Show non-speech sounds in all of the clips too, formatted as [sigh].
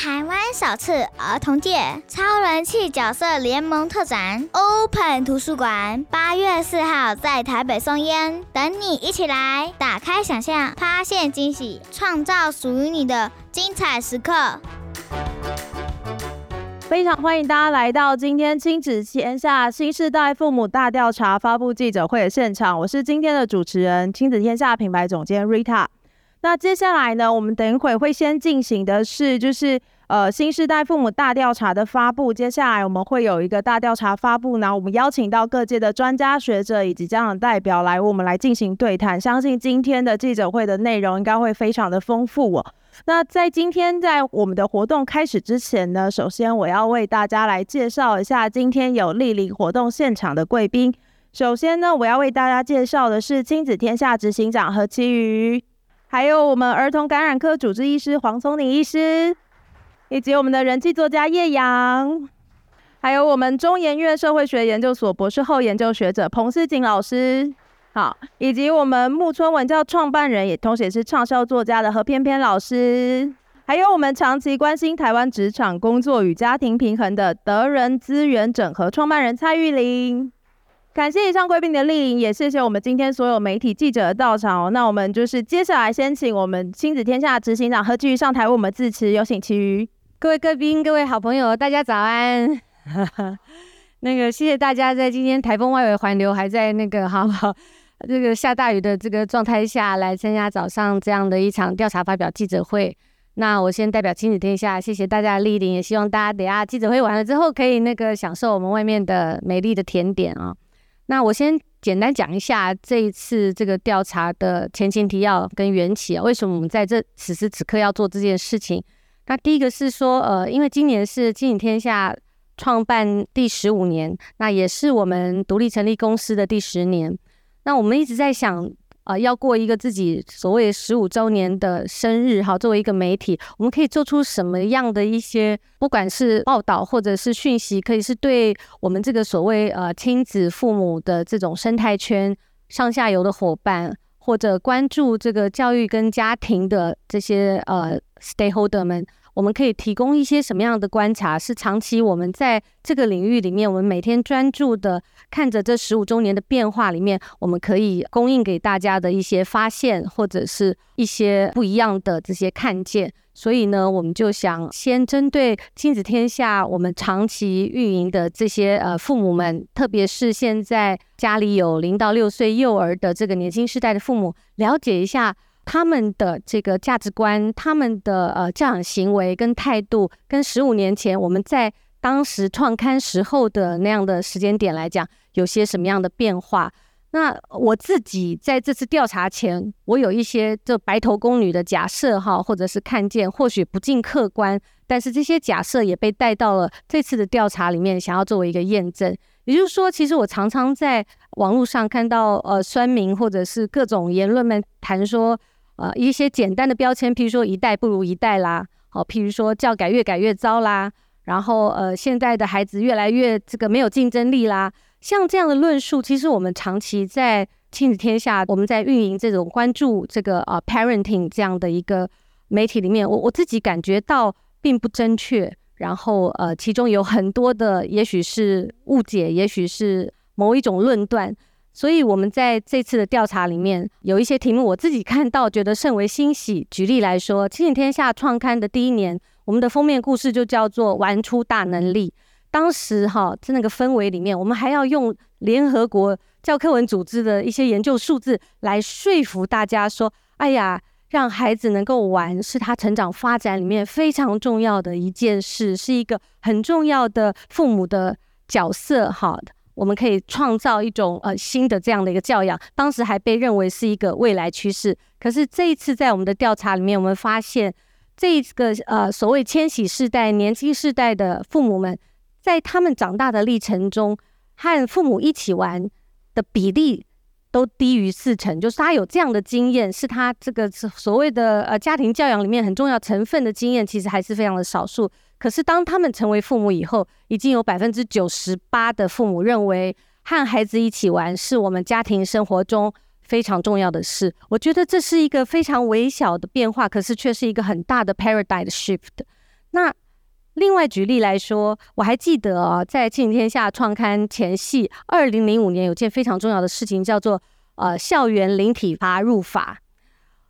台湾首次儿童界超人气角色联盟特展 Open 图书馆，八月四号在台北松烟，等你一起来，打开想象，发现惊喜，创造属于你的精彩时刻。非常欢迎大家来到今天亲子天下新世代父母大调查发布记者会的现场，我是今天的主持人亲子天下品牌总监 Rita。那接下来呢，我们等一会会先进行的是，就是呃新世代父母大调查的发布。接下来我们会有一个大调查发布，然后我们邀请到各界的专家学者以及家长代表来，我们来进行对谈。相信今天的记者会的内容应该会非常的丰富哦。那在今天在我们的活动开始之前呢，首先我要为大家来介绍一下今天有莅临活动现场的贵宾。首先呢，我要为大家介绍的是亲子天下执行长何其瑜。还有我们儿童感染科主治医师黄聪宁医师，以及我们的人气作家叶扬，还有我们中研院社会学研究所博士后研究学者彭思景老师，好，以及我们木村文教创办人也同时也是畅销作家的何翩翩老师，还有我们长期关心台湾职场工作与家庭平衡的德人资源整合创办人蔡玉玲。感谢以上贵宾的莅临，也谢谢我们今天所有媒体记者的到场哦。那我们就是接下来先请我们亲子天下执行长何其瑜上台为我们致辞，有请其余。各位贵宾，各位好朋友，大家早安。[laughs] 那个谢谢大家在今天台风外围环流还在那个好不好？这个下大雨的这个状态下来参加早上这样的一场调查发表记者会。那我先代表亲子天下，谢谢大家的莅临，也希望大家等下记者会完了之后可以那个享受我们外面的美丽的甜点啊。那我先简单讲一下这一次这个调查的前情提要跟缘起啊，为什么我们在这此时此刻要做这件事情？那第一个是说，呃，因为今年是金影天下创办第十五年，那也是我们独立成立公司的第十年，那我们一直在想。啊、要过一个自己所谓十五周年的生日哈，作为一个媒体，我们可以做出什么样的一些，不管是报道或者是讯息，可以是对我们这个所谓呃亲子父母的这种生态圈上下游的伙伴，或者关注这个教育跟家庭的这些呃 stakeholder 们。我们可以提供一些什么样的观察？是长期我们在这个领域里面，我们每天专注的看着这十五周年的变化里面，我们可以供应给大家的一些发现，或者是一些不一样的这些看见。所以呢，我们就想先针对亲子天下我们长期运营的这些呃父母们，特别是现在家里有零到六岁幼儿的这个年轻世代的父母，了解一下。他们的这个价值观，他们的呃教养行为跟态度，跟十五年前我们在当时创刊时候的那样的时间点来讲，有些什么样的变化？那我自己在这次调查前，我有一些这白头宫女的假设哈，或者是看见，或许不尽客观，但是这些假设也被带到了这次的调查里面，想要作为一个验证。也就是说，其实我常常在网络上看到呃酸民或者是各种言论们谈说。呃，一些简单的标签，譬如说一代不如一代啦，好，譬如说教改越改越糟啦，然后呃，现在的孩子越来越这个没有竞争力啦，像这样的论述，其实我们长期在亲子天下，我们在运营这种关注这个呃 parenting 这样的一个媒体里面，我我自己感觉到并不正确，然后呃，其中有很多的也许是误解，也许是某一种论断。所以，我们在这次的调查里面有一些题目，我自己看到觉得甚为欣喜。举例来说，《亲子天下》创刊的第一年，我们的封面故事就叫做“玩出大能力”。当时哈，在那个氛围里面，我们还要用联合国教科文组织的一些研究数字来说服大家说：“哎呀，让孩子能够玩，是他成长发展里面非常重要的一件事，是一个很重要的父母的角色。”哈。我们可以创造一种呃新的这样的一个教养，当时还被认为是一个未来趋势。可是这一次在我们的调查里面，我们发现这个呃所谓千禧世代、年轻世代的父母们，在他们长大的历程中，和父母一起玩的比例都低于四成，就是他有这样的经验，是他这个所谓的呃家庭教养里面很重要成分的经验，其实还是非常的少数。可是，当他们成为父母以后，已经有百分之九十八的父母认为和孩子一起玩是我们家庭生活中非常重要的事。我觉得这是一个非常微小的变化，可是却是一个很大的 paradigm shift。那另外举例来说，我还记得啊，在《亲子天下》创刊前夕，二零零五年有件非常重要的事情，叫做呃校园零体罚入法。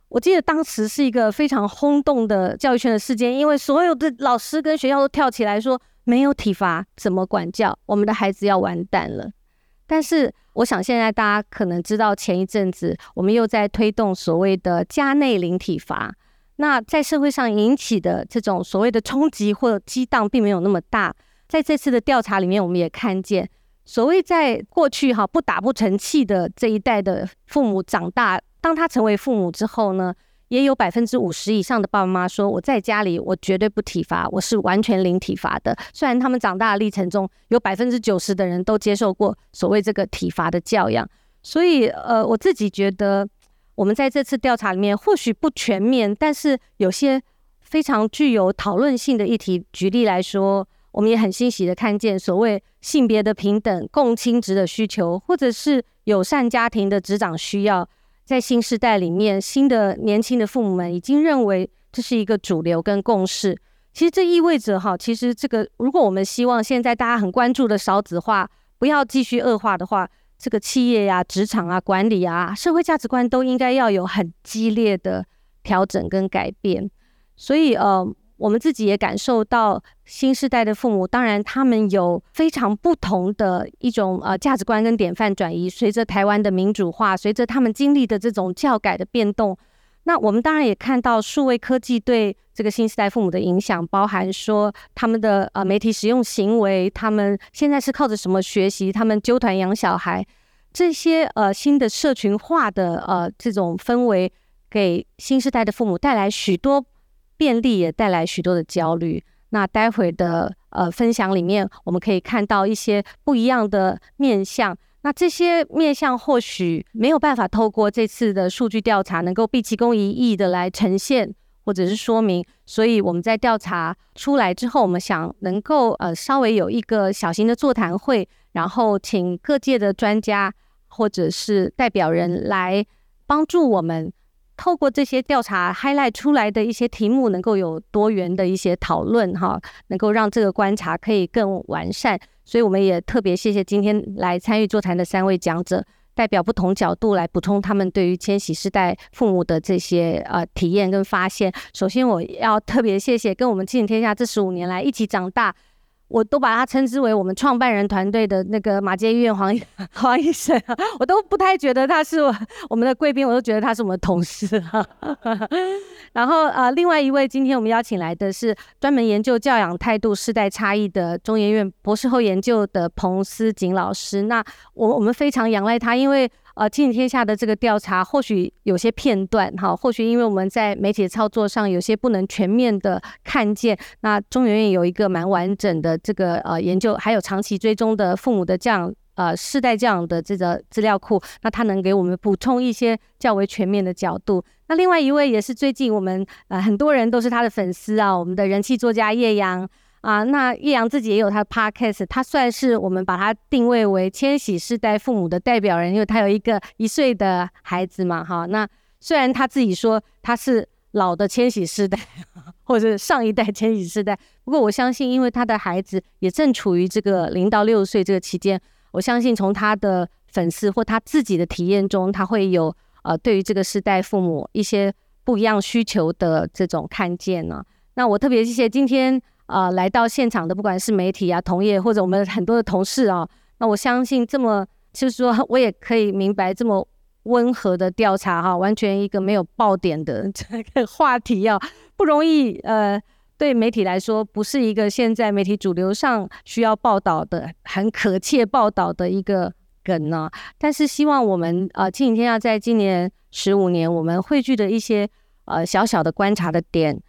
我记得当时是一个非常轰动的教育圈的事件，因为所有的老师跟学校都跳起来说，没有体罚怎么管教？我们的孩子要完蛋了。但是我想现在大家可能知道，前一阵子我们又在推动所谓的家内零体罚。那在社会上引起的这种所谓的冲击或激荡，并没有那么大。在这次的调查里面，我们也看见，所谓在过去哈不打不成器的这一代的父母长大，当他成为父母之后呢，也有百分之五十以上的爸爸妈妈说，我在家里我绝对不体罚，我是完全零体罚的。虽然他们长大的历程中有百分之九十的人都接受过所谓这个体罚的教养，所以呃，我自己觉得。我们在这次调查里面，或许不全面，但是有些非常具有讨论性的议题。举例来说，我们也很欣喜的看见所谓性别的平等、共亲职的需求，或者是友善家庭的职掌需要，在新时代里面，新的年轻的父母们已经认为这是一个主流跟共识。其实这意味着哈，其实这个如果我们希望现在大家很关注的少子化不要继续恶化的话，这个企业呀、职场啊、管理啊、社会价值观都应该要有很激烈的调整跟改变。所以，呃，我们自己也感受到新时代的父母，当然他们有非常不同的一种呃价值观跟典范转移。随着台湾的民主化，随着他们经历的这种教改的变动，那我们当然也看到数位科技对这个新时代父母的影响，包含说他们的呃媒体使用行为，他们现在是靠着什么学习，他们揪团养小孩，这些呃新的社群化的呃这种氛围，给新时代的父母带来许多便利，也带来许多的焦虑。那待会的呃分享里面，我们可以看到一些不一样的面向。那这些面向或许没有办法透过这次的数据调查能够毕其功一役的来呈现或者是说明，所以我们在调查出来之后，我们想能够呃稍微有一个小型的座谈会，然后请各界的专家或者是代表人来帮助我们，透过这些调查 highlight 出来的一些题目，能够有多元的一些讨论哈，能够让这个观察可以更完善。所以我们也特别谢谢今天来参与座谈的三位讲者，代表不同角度来补充他们对于千禧世代父母的这些呃体验跟发现。首先，我要特别谢谢跟我们亲子天下这十五年来一起长大。我都把他称之为我们创办人团队的那个马街医院黄 [laughs] 黄医生，我都不太觉得他是我们的贵宾，我都觉得他是我们的同事。[laughs] 然后呃，另外一位今天我们邀请来的是专门研究教养态度世代差异的中研院博士后研究的彭思锦老师。那我我们非常仰赖他，因为。呃，亲子天下的这个调查或许有些片段，哈，或许因为我们在媒体操作上有些不能全面的看见。那中研院有一个蛮完整的这个呃研究，还有长期追踪的父母的这样呃世代这样的这个资料库，那他能给我们补充一些较为全面的角度。那另外一位也是最近我们呃很多人都是他的粉丝啊，我们的人气作家叶阳。啊，那叶阳自己也有他的 podcast，他算是我们把他定位为千禧世代父母的代表人，因为他有一个一岁的孩子嘛，哈。那虽然他自己说他是老的千禧世代，或者上一代千禧世代，不过我相信，因为他的孩子也正处于这个零到六岁这个期间，我相信从他的粉丝或他自己的体验中，他会有呃对于这个世代父母一些不一样需求的这种看见呢。那我特别谢谢今天。啊、来到现场的不管是媒体啊、同业或者我们很多的同事啊，那我相信这么就是说，我也可以明白这么温和的调查哈，完全一个没有爆点的这个话题啊，不容易。呃，对媒体来说，不是一个现在媒体主流上需要报道的很可切报道的一个梗呢。但是希望我们啊，亲子天下在今年十五年，我们汇聚的一些呃小小的观察的点。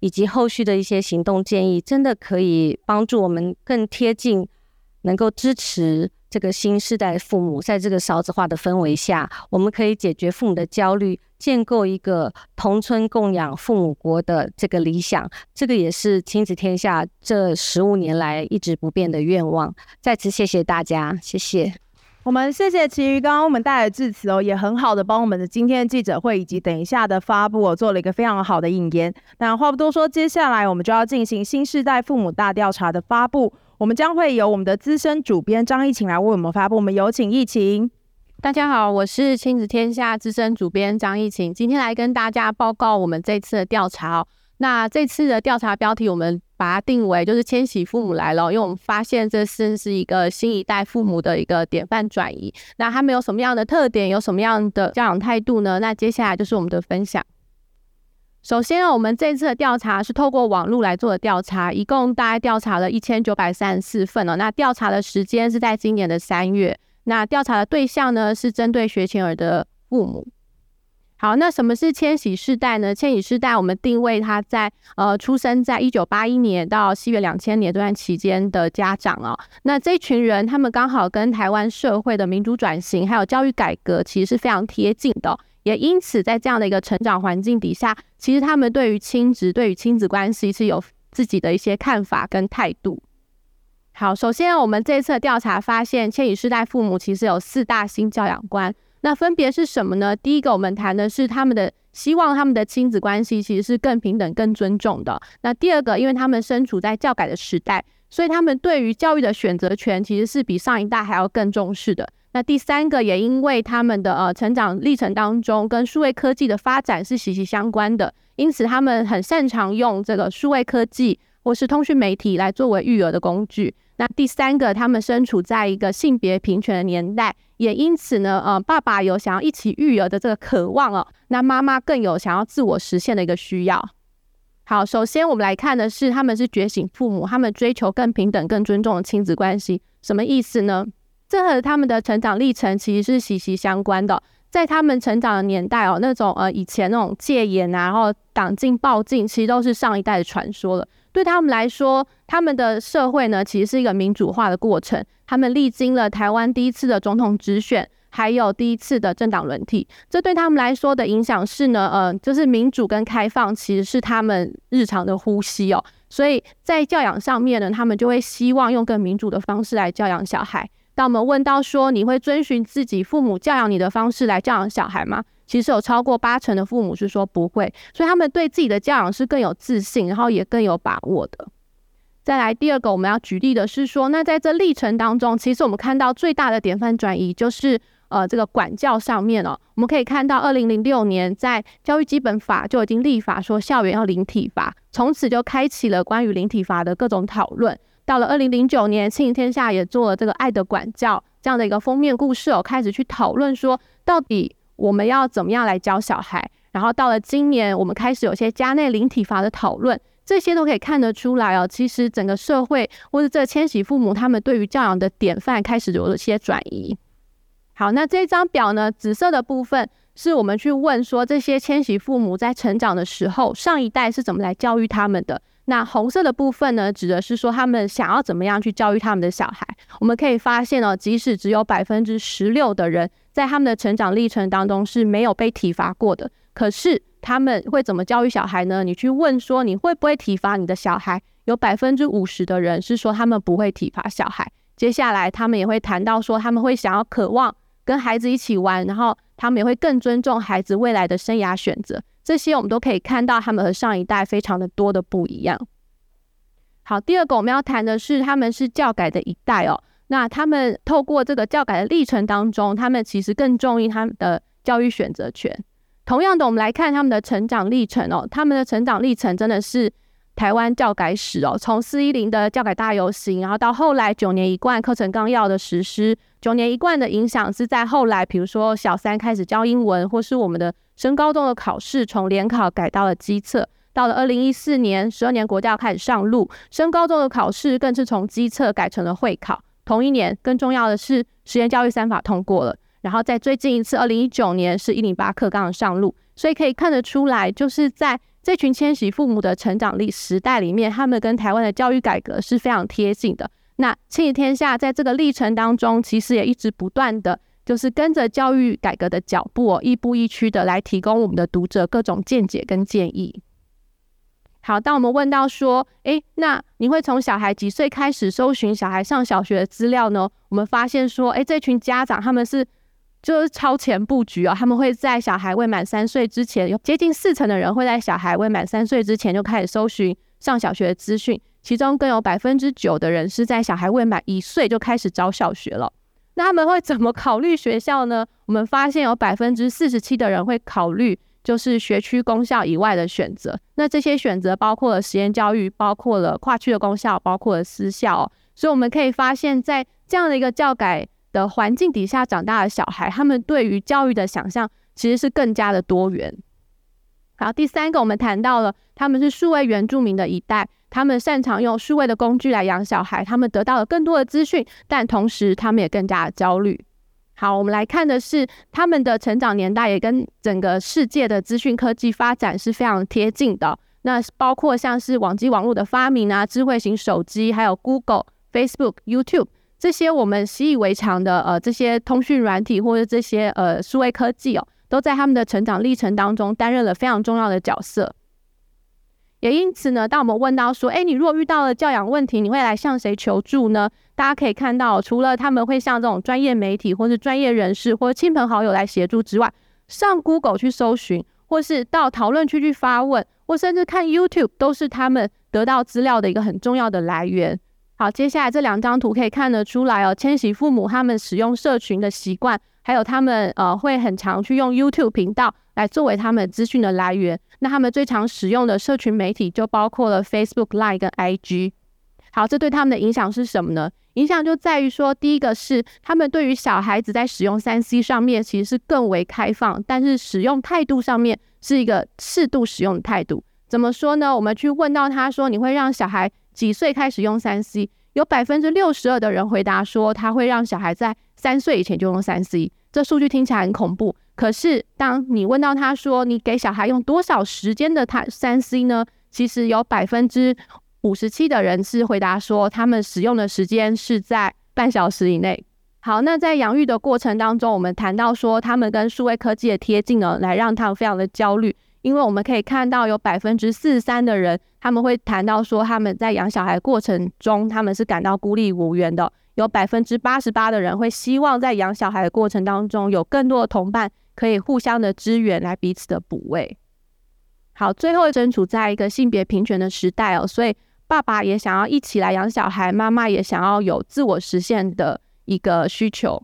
以及后续的一些行动建议，真的可以帮助我们更贴近，能够支持这个新世代父母，在这个少子化的氛围下，我们可以解决父母的焦虑，建构一个同村共养父母国的这个理想。这个也是亲子天下这十五年来一直不变的愿望。再次谢谢大家，谢谢。我们谢谢其余刚刚我们带来的致辞哦，也很好的帮我们的今天的记者会以及等一下的发布哦做了一个非常好的引言。那话不多说，接下来我们就要进行新世代父母大调查的发布。我们将会由我们的资深主编张艺晴来为我们发布。我们有请艺晴。大家好，我是亲子天下资深主编张艺晴，今天来跟大家报告我们这次的调查。那这次的调查标题，我们把它定为就是“千禧父母来了”，因为我们发现这是是一个新一代父母的一个典范转移。那他们有什么样的特点？有什么样的教养态度呢？那接下来就是我们的分享。首先呢，我们这次的调查是透过网络来做的调查，一共大概调查了一千九百三十四份哦。那调查的时间是在今年的三月。那调查的对象呢是针对学前儿的父母。好，那什么是千禧世代呢？千禧世代我们定位他在呃出生在一九八一年到西元两千年这段期间的家长哦。那这群人他们刚好跟台湾社会的民主转型还有教育改革其实是非常贴近的。也因此，在这样的一个成长环境底下，其实他们对于亲子、对于亲子关系是有自己的一些看法跟态度。好，首先我们这一次调查发现，千禧世代父母其实有四大新教养观，那分别是什么呢？第一个，我们谈的是他们的希望，他们的亲子关系其实是更平等、更尊重的。那第二个，因为他们身处在教改的时代，所以他们对于教育的选择权其实是比上一代还要更重视的。那第三个也因为他们的呃成长历程当中跟数位科技的发展是息息相关的，因此他们很擅长用这个数位科技或是通讯媒体来作为育儿的工具。那第三个，他们身处在一个性别平权的年代，也因此呢，呃，爸爸有想要一起育儿的这个渴望哦，那妈妈更有想要自我实现的一个需要。好，首先我们来看的是他们是觉醒父母，他们追求更平等、更尊重的亲子关系，什么意思呢？这和他们的成长历程其实是息息相关的。在他们成长的年代哦，那种呃以前那种戒严啊，然后党禁报禁，其实都是上一代的传说了。对他们来说，他们的社会呢，其实是一个民主化的过程。他们历经了台湾第一次的总统直选，还有第一次的政党轮替。这对他们来说的影响是呢，呃，就是民主跟开放其实是他们日常的呼吸哦。所以在教养上面呢，他们就会希望用更民主的方式来教养小孩。当我们问到说，你会遵循自己父母教养你的方式来教养小孩吗？其实有超过八成的父母是说不会，所以他们对自己的教养是更有自信，然后也更有把握的。再来第二个，我们要举例的是说，那在这历程当中，其实我们看到最大的典范转移就是呃这个管教上面哦，我们可以看到二零零六年在教育基本法就已经立法说校园要零体罚，从此就开启了关于零体罚的各种讨论。到了二零零九年，亲天下也做了这个《爱的管教》这样的一个封面故事哦，开始去讨论说，到底我们要怎么样来教小孩。然后到了今年，我们开始有些家内零体罚的讨论，这些都可以看得出来哦。其实整个社会或者这千禧父母他们对于教养的典范开始有了些转移。好，那这张表呢，紫色的部分是我们去问说，这些千禧父母在成长的时候，上一代是怎么来教育他们的。那红色的部分呢，指的是说他们想要怎么样去教育他们的小孩。我们可以发现哦，即使只有百分之十六的人在他们的成长历程当中是没有被体罚过的，可是他们会怎么教育小孩呢？你去问说你会不会体罚你的小孩，有百分之五十的人是说他们不会体罚小孩。接下来他们也会谈到说他们会想要渴望跟孩子一起玩，然后他们也会更尊重孩子未来的生涯选择。这些我们都可以看到，他们和上一代非常的多的不一样。好，第二个我们要谈的是，他们是教改的一代哦。那他们透过这个教改的历程当中，他们其实更重视他们的教育选择权。同样的，我们来看他们的成长历程哦，他们的成长历程真的是台湾教改史哦。从四一零的教改大游行，然后到后来九年一贯课程纲要的实施，九年一贯的影响是在后来，比如说小三开始教英文，或是我们的。升高中的考试从联考改到了基测，到了二零一四年，十二年国教开始上路，升高中的考试更是从基测改成了会考。同一年，更重要的是实验教育三法通过了，然后在最近一次二零一九年是一零八课纲上路，所以可以看得出来，就是在这群千禧父母的成长历时代里面，他们跟台湾的教育改革是非常贴近的。那亲子天下在这个历程当中，其实也一直不断的。就是跟着教育改革的脚步哦，亦步亦趋的来提供我们的读者各种见解跟建议。好，当我们问到说，诶，那你会从小孩几岁开始搜寻小孩上小学的资料呢？我们发现说，诶，这群家长他们是就是超前布局哦，他们会在小孩未满三岁之前，有接近四成的人会在小孩未满三岁之前就开始搜寻上小学的资讯，其中更有百分之九的人是在小孩未满一岁就开始找小学了。那他们会怎么考虑学校呢？我们发现有百分之四十七的人会考虑。就是学区公校以外的选择，那这些选择包括了实验教育，包括了跨区的公校，包括了私校。所以我们可以发现，在这样的一个教改的环境底下长大的小孩，他们对于教育的想象其实是更加的多元。好，第三个我们谈到了他们是数位原住民的一代，他们擅长用数位的工具来养小孩，他们得到了更多的资讯，但同时他们也更加的焦虑。好，我们来看的是他们的成长年代也跟整个世界的资讯科技发展是非常贴近的。那包括像是网际网络的发明啊，智慧型手机，还有 Google、Facebook、YouTube 这些我们习以为常的呃这些通讯软体或者这些呃数位科技哦，都在他们的成长历程当中担任了非常重要的角色。也因此呢，当我们问到说，诶，你如果遇到了教养问题，你会来向谁求助呢？大家可以看到，除了他们会向这种专业媒体，或是专业人士，或亲朋好友来协助之外，上 Google 去搜寻，或是到讨论区去发问，或甚至看 YouTube，都是他们得到资料的一个很重要的来源。好，接下来这两张图可以看得出来哦，千禧父母他们使用社群的习惯。还有他们呃会很常去用 YouTube 频道来作为他们资讯的来源。那他们最常使用的社群媒体就包括了 Facebook、Line 跟 IG。好，这对他们的影响是什么呢？影响就在于说，第一个是他们对于小孩子在使用 3C 上面其实是更为开放，但是使用态度上面是一个适度使用的态度。怎么说呢？我们去问到他说，你会让小孩几岁开始用 3C？有百分之六十二的人回答说，他会让小孩在三岁以前就用 3C。这数据听起来很恐怖，可是当你问到他说，你给小孩用多少时间的他三 C 呢？其实有百分之五十七的人是回答说，他们使用的时间是在半小时以内。好，那在养育的过程当中，我们谈到说，他们跟数位科技的贴近呢，来让他们非常的焦虑，因为我们可以看到有百分之四十三的人，他们会谈到说，他们在养小孩过程中，他们是感到孤立无援的。有百分之八十八的人会希望在养小孩的过程当中，有更多的同伴可以互相的支援，来彼此的补位。好，最后身处在一个性别平权的时代哦，所以爸爸也想要一起来养小孩，妈妈也想要有自我实现的一个需求。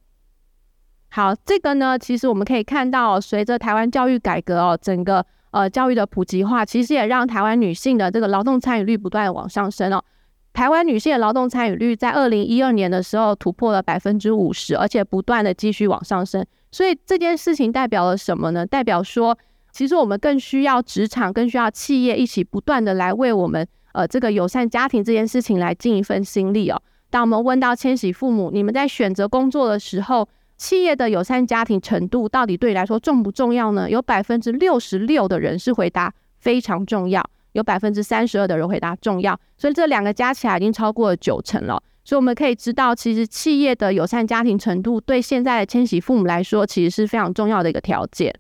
好，这个呢，其实我们可以看到，随着台湾教育改革哦，整个呃教育的普及化，其实也让台湾女性的这个劳动参与率不断往上升哦。台湾女性的劳动参与率在二零一二年的时候突破了百分之五十，而且不断的继续往上升。所以这件事情代表了什么呢？代表说，其实我们更需要职场，更需要企业一起不断的来为我们呃这个友善家庭这件事情来尽一份心力哦。当我们问到千禧父母，你们在选择工作的时候，企业的友善家庭程度到底对你来说重不重要呢？有百分之六十六的人是回答非常重要。有百分之三十二的人回答重要，所以这两个加起来已经超过了九成了。所以我们可以知道，其实企业的友善家庭程度对现在的千禧父母来说，其实是非常重要的一个条件。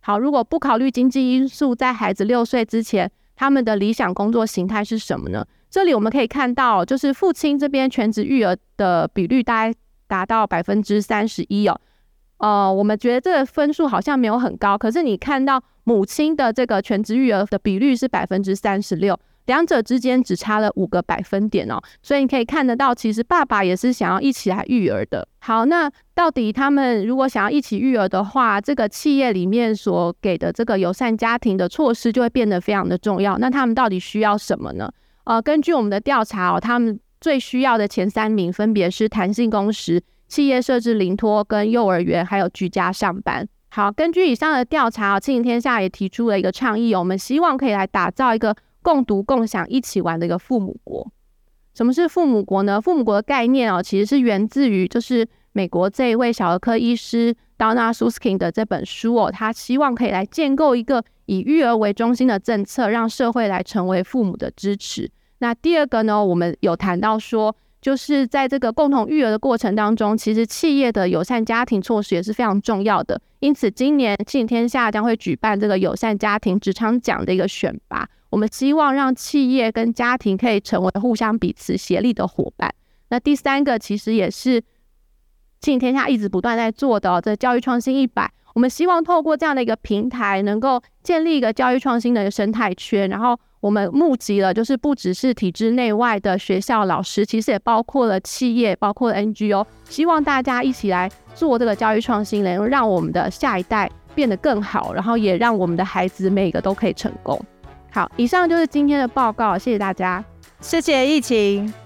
好，如果不考虑经济因素，在孩子六岁之前，他们的理想工作形态是什么呢？这里我们可以看到，就是父亲这边全职育儿的比率大概达到百分之三十一哦。呃，我们觉得这个分数好像没有很高，可是你看到母亲的这个全职育儿的比率是百分之三十六，两者之间只差了五个百分点哦，所以你可以看得到，其实爸爸也是想要一起来育儿的。好，那到底他们如果想要一起育儿的话，这个企业里面所给的这个友善家庭的措施就会变得非常的重要。那他们到底需要什么呢？呃，根据我们的调查哦，他们最需要的前三名分别是弹性工时。企业设置零托跟幼儿园，还有居家上班。好，根据以上的调查，亲子天下也提出了一个倡议，我们希望可以来打造一个共读共享一起玩的一个父母国。什么是父母国呢？父母国的概念哦，其实是源自于就是美国这一位小儿科医师 Donna Suskin 的这本书哦，他希望可以来建构一个以育儿为中心的政策，让社会来成为父母的支持。那第二个呢，我们有谈到说。就是在这个共同育儿的过程当中，其实企业的友善家庭措施也是非常重要的。因此，今年庆天下将会举办这个友善家庭职场奖的一个选拔。我们希望让企业跟家庭可以成为互相彼此协力的伙伴。那第三个其实也是庆天下一直不断在做的，这教育创新一百，我们希望透过这样的一个平台，能够建立一个教育创新的一个生态圈。然后我们募集了，就是不只是体制内外的学校老师，其实也包括了企业，包括 NGO，希望大家一起来做这个教育创新，能够让我们的下一代变得更好，然后也让我们的孩子每个都可以成功。好，以上就是今天的报告，谢谢大家，谢谢疫情。